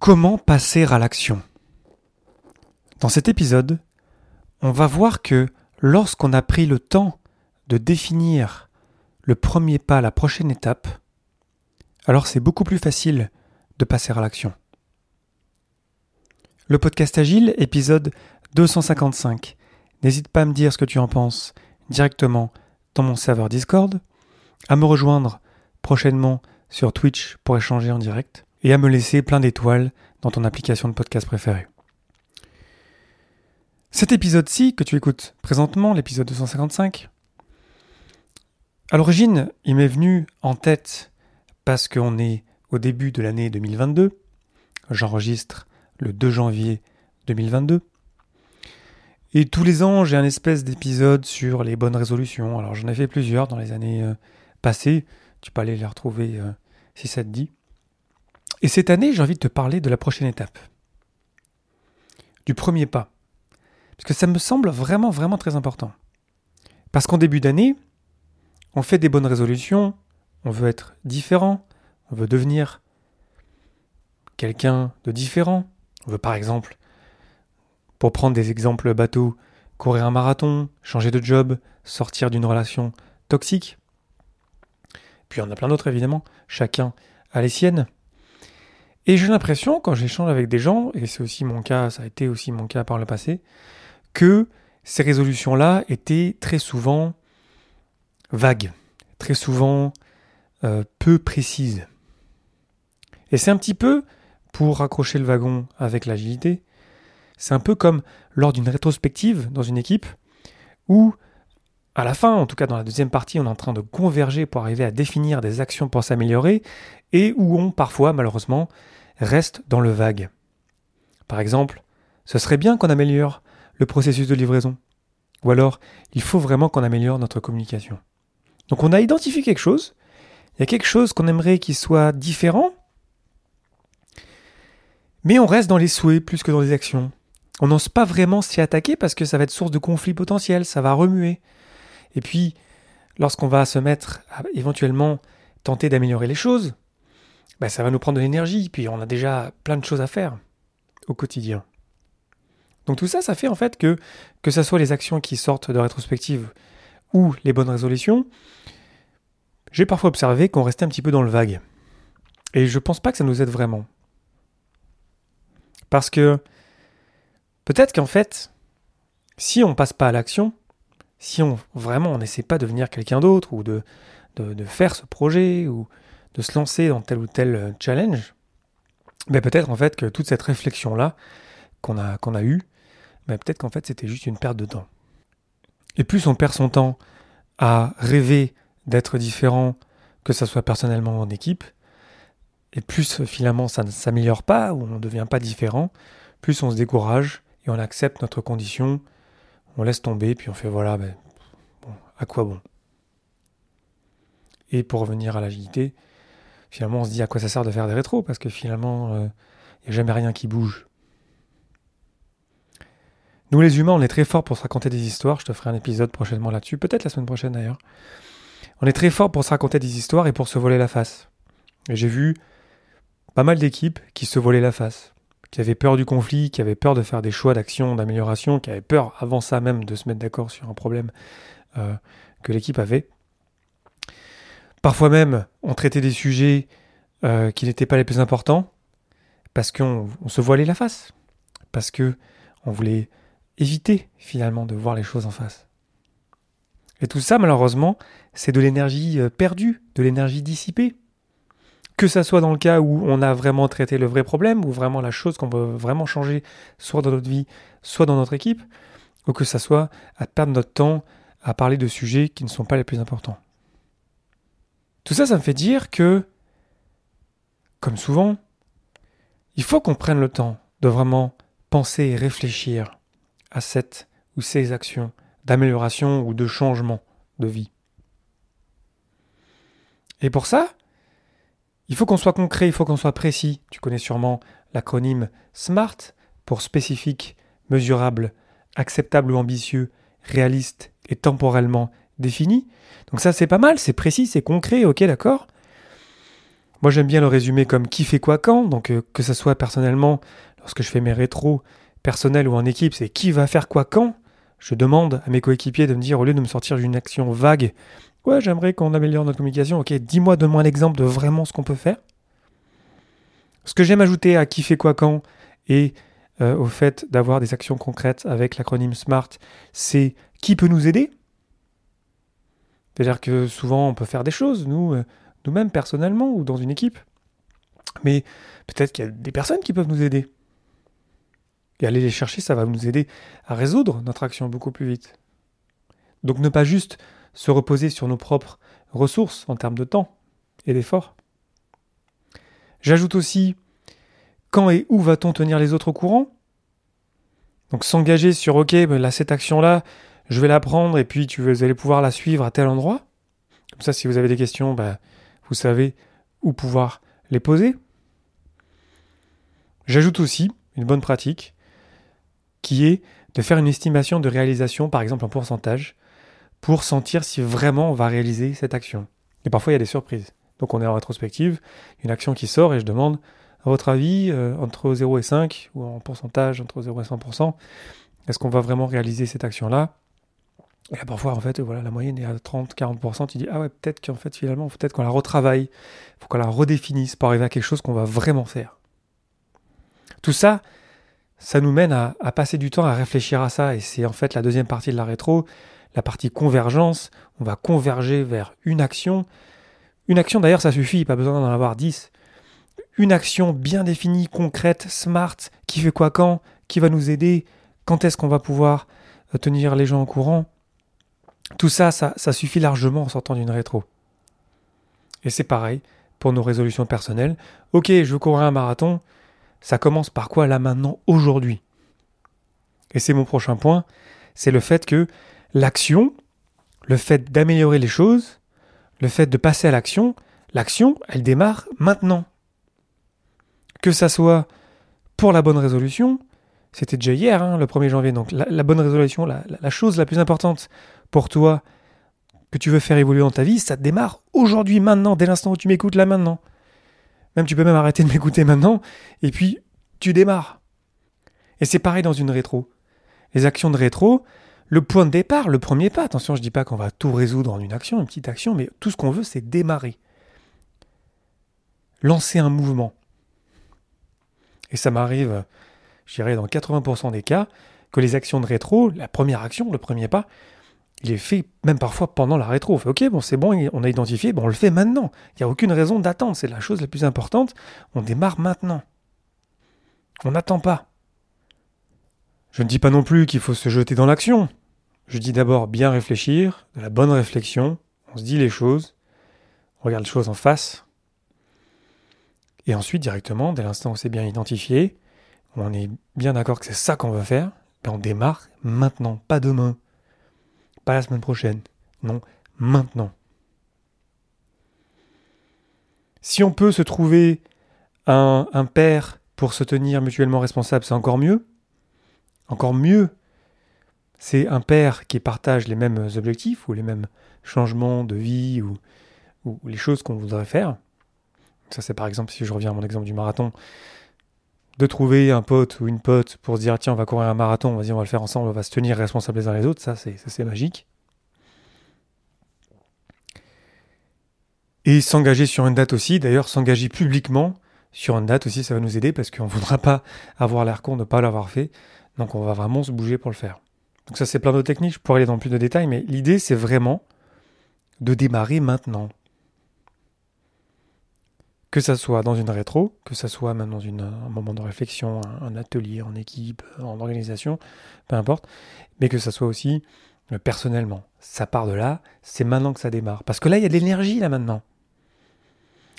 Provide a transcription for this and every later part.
Comment passer à l'action? Dans cet épisode, on va voir que lorsqu'on a pris le temps de définir le premier pas, la prochaine étape, alors c'est beaucoup plus facile de passer à l'action. Le podcast Agile, épisode 255. N'hésite pas à me dire ce que tu en penses directement dans mon serveur Discord, à me rejoindre prochainement sur Twitch pour échanger en direct et à me laisser plein d'étoiles dans ton application de podcast préférée. Cet épisode-ci que tu écoutes présentement, l'épisode 255, à l'origine, il m'est venu en tête parce qu'on est au début de l'année 2022. J'enregistre le 2 janvier 2022. Et tous les ans, j'ai un espèce d'épisode sur les bonnes résolutions. Alors j'en ai fait plusieurs dans les années euh, passées. Tu peux aller les retrouver euh, si ça te dit. Et cette année, j'ai envie de te parler de la prochaine étape. Du premier pas. Parce que ça me semble vraiment, vraiment très important. Parce qu'en début d'année, on fait des bonnes résolutions, on veut être différent, on veut devenir quelqu'un de différent. On veut par exemple, pour prendre des exemples bateaux, courir un marathon, changer de job, sortir d'une relation toxique. Puis on a plein d'autres évidemment, chacun a les siennes. Et j'ai l'impression, quand j'échange avec des gens, et c'est aussi mon cas, ça a été aussi mon cas par le passé, que ces résolutions-là étaient très souvent vagues, très souvent euh, peu précises. Et c'est un petit peu, pour raccrocher le wagon avec l'agilité, c'est un peu comme lors d'une rétrospective dans une équipe, où à la fin, en tout cas dans la deuxième partie, on est en train de converger pour arriver à définir des actions pour s'améliorer, et où on, parfois, malheureusement, reste dans le vague. Par exemple, ce serait bien qu'on améliore le processus de livraison. Ou alors, il faut vraiment qu'on améliore notre communication. Donc on a identifié quelque chose, il y a quelque chose qu'on aimerait qu'il soit différent, mais on reste dans les souhaits plus que dans les actions. On n'ose pas vraiment s'y attaquer parce que ça va être source de conflits potentiels, ça va remuer. Et puis, lorsqu'on va se mettre à éventuellement tenter d'améliorer les choses, bah, ça va nous prendre de l'énergie, puis on a déjà plein de choses à faire au quotidien. Donc tout ça, ça fait en fait que, que ce soit les actions qui sortent de rétrospective ou les bonnes résolutions, j'ai parfois observé qu'on restait un petit peu dans le vague. Et je pense pas que ça nous aide vraiment. Parce que peut-être qu'en fait, si on passe pas à l'action, si on vraiment on n'essaie pas de devenir quelqu'un d'autre ou de, de, faire ce projet ou de se lancer dans tel ou tel euh, challenge, mais peut-être en fait que toute cette réflexion-là qu'on a, qu'on a eue, mais peut-être qu'en fait c'était juste une perte de temps. Et plus on perd son temps à rêver d'être différent, que ce soit personnellement ou en équipe, et plus finalement ça ne s'améliore pas ou on ne devient pas différent, plus on se décourage et on accepte notre condition, on laisse tomber, puis on fait voilà, ben, à quoi bon? Et pour revenir à l'agilité, finalement on se dit à quoi ça sert de faire des rétros, parce que finalement il euh, n'y a jamais rien qui bouge. Nous les humains, on est très forts pour se raconter des histoires, je te ferai un épisode prochainement là-dessus, peut-être la semaine prochaine d'ailleurs. On est très fort pour se raconter des histoires et pour se voler la face. J'ai vu pas mal d'équipes qui se volaient la face, qui avaient peur du conflit, qui avaient peur de faire des choix d'action, d'amélioration, qui avaient peur avant ça même de se mettre d'accord sur un problème euh, que l'équipe avait. Parfois même, on traitait des sujets euh, qui n'étaient pas les plus importants parce qu'on se voilait la face, parce que on voulait éviter finalement de voir les choses en face. Et tout ça, malheureusement, c'est de l'énergie euh, perdue, de l'énergie dissipée. Que ça soit dans le cas où on a vraiment traité le vrai problème, ou vraiment la chose qu'on veut vraiment changer, soit dans notre vie, soit dans notre équipe, ou que ça soit à perdre notre temps à parler de sujets qui ne sont pas les plus importants. Tout ça, ça me fait dire que, comme souvent, il faut qu'on prenne le temps de vraiment penser et réfléchir à cette ou ces actions d'amélioration ou de changement de vie. Et pour ça, il faut qu'on soit concret, il faut qu'on soit précis. Tu connais sûrement l'acronyme SMART pour spécifique, mesurable, acceptable ou ambitieux, réaliste et temporellement défini. Donc ça c'est pas mal, c'est précis, c'est concret, ok d'accord Moi, j'aime bien le résumer comme qui fait quoi quand. Donc, euh, que ce soit personnellement, lorsque je fais mes rétros personnels ou en équipe, c'est qui va faire quoi quand. Je demande à mes coéquipiers de me dire, au lieu de me sortir d'une action vague, ouais, j'aimerais qu'on améliore notre communication. Ok, dis-moi, donne-moi un exemple de vraiment ce qu'on peut faire. Ce que j'aime ajouter à qui fait quoi quand et euh, au fait d'avoir des actions concrètes avec l'acronyme SMART, c'est qui peut nous aider? C'est-à-dire que souvent on peut faire des choses, nous, euh, nous-mêmes personnellement ou dans une équipe, mais peut-être qu'il y a des personnes qui peuvent nous aider. Et aller les chercher, ça va nous aider à résoudre notre action beaucoup plus vite. Donc ne pas juste se reposer sur nos propres ressources en termes de temps et d'effort. J'ajoute aussi quand et où va-t-on tenir les autres au courant? Donc s'engager sur OK, ben là, cette action-là, je vais la prendre et puis tu, vous allez pouvoir la suivre à tel endroit? Comme ça, si vous avez des questions, ben, vous savez où pouvoir les poser. J'ajoute aussi une bonne pratique qui est de faire une estimation de réalisation, par exemple en pourcentage, pour sentir si vraiment on va réaliser cette action. Et parfois il y a des surprises. Donc on est en rétrospective, une action qui sort et je demande, à votre avis, euh, entre 0 et 5, ou en pourcentage entre 0 et 100%, est-ce qu'on va vraiment réaliser cette action-là? Et parfois, en fait, voilà, la moyenne est à 30-40%, tu dis, ah ouais, peut-être qu'en fait, finalement, peut-être qu'on la retravaille, il faut qu'on la redéfinisse pour arriver à quelque chose qu'on va vraiment faire. Tout ça, ça nous mène à, à passer du temps à réfléchir à ça, et c'est en fait la deuxième partie de la rétro, la partie convergence, on va converger vers une action. Une action d'ailleurs ça suffit, pas besoin d'en avoir 10. Une action bien définie, concrète, smart, qui fait quoi quand, qui va nous aider, quand est-ce qu'on va pouvoir euh, tenir les gens au courant. Tout ça, ça, ça suffit largement en sortant d'une rétro. Et c'est pareil pour nos résolutions personnelles. Ok, je veux courir un marathon. Ça commence par quoi là maintenant, aujourd'hui? Et c'est mon prochain point, c'est le fait que l'action, le fait d'améliorer les choses, le fait de passer à l'action, l'action, elle démarre maintenant. Que ça soit pour la bonne résolution, c'était déjà hier, hein, le 1er janvier, donc la, bonne résolution, la, la, chose la plus importante pour toi que tu veux faire évoluer dans ta vie, ça démarre aujourd'hui, maintenant, dès l'instant où tu m'écoutes là maintenant. Même tu peux même arrêter de m'écouter maintenant, et puis tu démarres. Et c'est pareil dans une rétro. Les actions de rétro, le point de départ, le premier pas. Attention, je ne dis pas qu'on va tout résoudre en une action, une petite action, mais tout ce qu'on veut, c'est démarrer. Lancer un mouvement. Et ça m'arrive, je dirais, dans 80% des cas, que les actions de rétro, la première action, le premier pas, il est fait même parfois pendant la rétro. On fait OK, bon, c'est bon, on a identifié, on le fait maintenant. Il n'y a aucune raison d'attendre. C'est la chose la plus importante. On démarre maintenant. On n'attend pas. Je ne dis pas non plus qu'il faut se jeter dans l'action. Je dis d'abord bien réfléchir, de la bonne réflexion, on se dit les choses, on regarde les choses en face, et ensuite directement, dès l'instant où c'est bien identifié, on est bien d'accord que c'est ça qu'on veut faire, ben on démarre maintenant, pas demain, pas la semaine prochaine, non, maintenant. Si on peut se trouver un père pour se tenir mutuellement responsable, c'est encore mieux. Encore mieux, c'est un père qui partage les mêmes objectifs ou les mêmes changements de vie ou, les choses qu'on voudrait faire. Ça, c'est par exemple, si je reviens à mon exemple du marathon, de trouver un pote ou une pote pour se dire tiens, on va courir un marathon, vas-y, on va le faire ensemble, on va se tenir responsables les uns les autres, ça, c'est magique. Et s'engager sur une date aussi, d'ailleurs, s'engager publiquement sur une date aussi, ça va nous aider parce qu'on ne voudra pas avoir l'air con de ne pas l'avoir fait. Donc on va vraiment se bouger pour le faire. Donc ça c'est plein de techniques, je pourrais aller dans plus de détails, mais l'idée c'est vraiment de démarrer maintenant. Que ça soit dans une rétro, que ça soit même dans un moment de réflexion, un, atelier en équipe, en organisation, peu importe, mais que ça soit aussi euh, personnellement. Ça part de là, c'est maintenant que ça démarre. Parce que là, il y a de l'énergie là maintenant.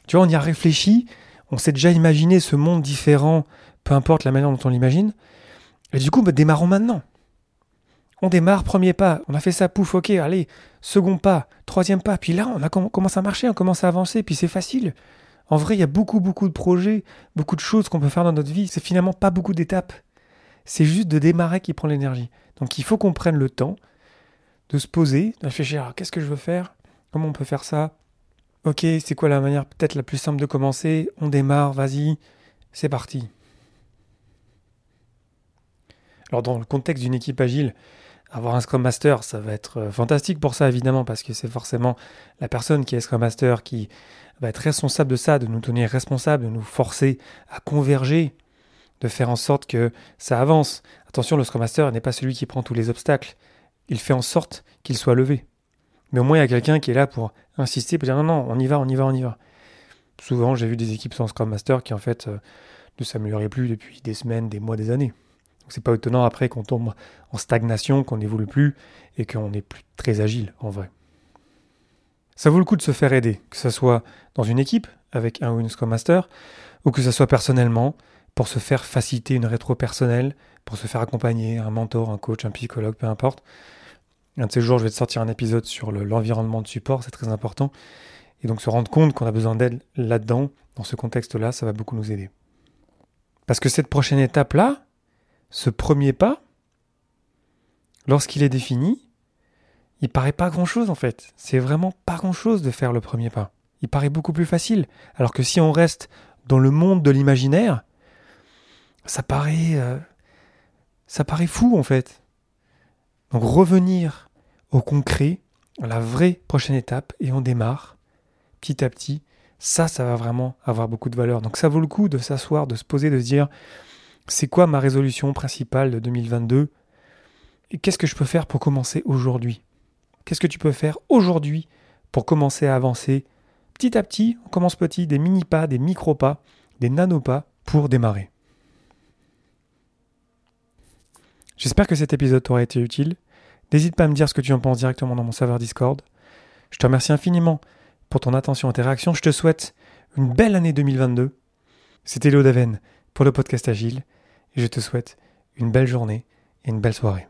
Tu vois, on y a réfléchi, on s'est déjà imaginé ce monde différent, peu importe la manière dont on l'imagine, et du coup, bah, démarrons maintenant. On démarre, premier pas, on a fait ça, pouf, ok, allez, second pas, troisième pas, puis là, on, a, commence à marcher, on commence à avancer, puis c'est facile. En vrai, il y a beaucoup, beaucoup de projets, beaucoup de choses qu'on peut faire dans notre vie. C'est finalement pas beaucoup d'étapes. C'est juste de démarrer qui prend l'énergie. Donc il faut qu'on prenne le temps de se poser, de réfléchir à qu'est-ce que je veux faire, comment on peut faire ça, Ok, c'est quoi la manière peut-être la plus simple de commencer? On démarre, vas-y, c'est parti. Alors dans le contexte d'une équipe agile, avoir un Scrum Master, ça va être euh, fantastique pour ça évidemment, parce que c'est forcément la personne qui est Scrum Master qui va être responsable de ça, de nous tenir responsables, de nous forcer à converger, de faire en sorte que ça avance. Attention, le Scrum Master n'est pas celui qui prend tous les obstacles, il fait en sorte qu'il soit levé. Mais au moins, il y a quelqu'un qui est là pour insister, pour dire non, non, on y va, on y va, on y va. Souvent, j'ai vu des équipes sans Scrum Master qui, en fait, euh, ne s'amélioraient plus depuis des semaines, des mois, des années. C'est pas étonnant après qu'on tombe en stagnation, qu'on n'évolue plus et qu'on n'est plus très agile, en vrai. Ça vaut le coup de se faire aider, que ce soit dans une équipe, avec un ou une Scrum Master, ou que ce soit personnellement, pour se faire faciliter une rétro personnelle, pour se faire accompagner, un mentor, un coach, un psychologue, peu importe. Un de ces jours, je vais te sortir un épisode sur l'environnement de support, c'est très important. Et donc se rendre compte qu'on a besoin d'aide là-dedans, dans ce contexte-là, ça va beaucoup nous aider. Parce que cette prochaine étape-là, ce premier pas, lorsqu'il est défini, il paraît pas grand-chose en fait. C'est vraiment pas grand-chose de faire le premier pas. Il paraît beaucoup plus facile. Alors que si on reste dans le monde de l'imaginaire, ça paraît, euh, ça paraît fou en fait. Donc revenir au concret, à la vraie prochaine étape, et on démarre petit à petit. Ça, ça va vraiment avoir beaucoup de valeur. Donc ça vaut le coup de s'asseoir, de se poser, de se dire, c'est quoi ma résolution principale de 2022 Et qu'est-ce que je peux faire pour commencer aujourd'hui? Qu'est-ce que tu peux faire aujourd'hui pour commencer à avancer? Petit à petit On commence petit, des mini-pas, des micro-pas, des nano-pas pour démarrer. J'espère que cet épisode t'aura été utile. N'hésite pas à me dire ce que tu en penses directement dans mon serveur Discord. Je te remercie infiniment pour ton attention et tes réactions. Je te souhaite une belle année 2022. C'était Léo Daven pour le podcast Agile je te souhaite une belle journée et une belle soirée.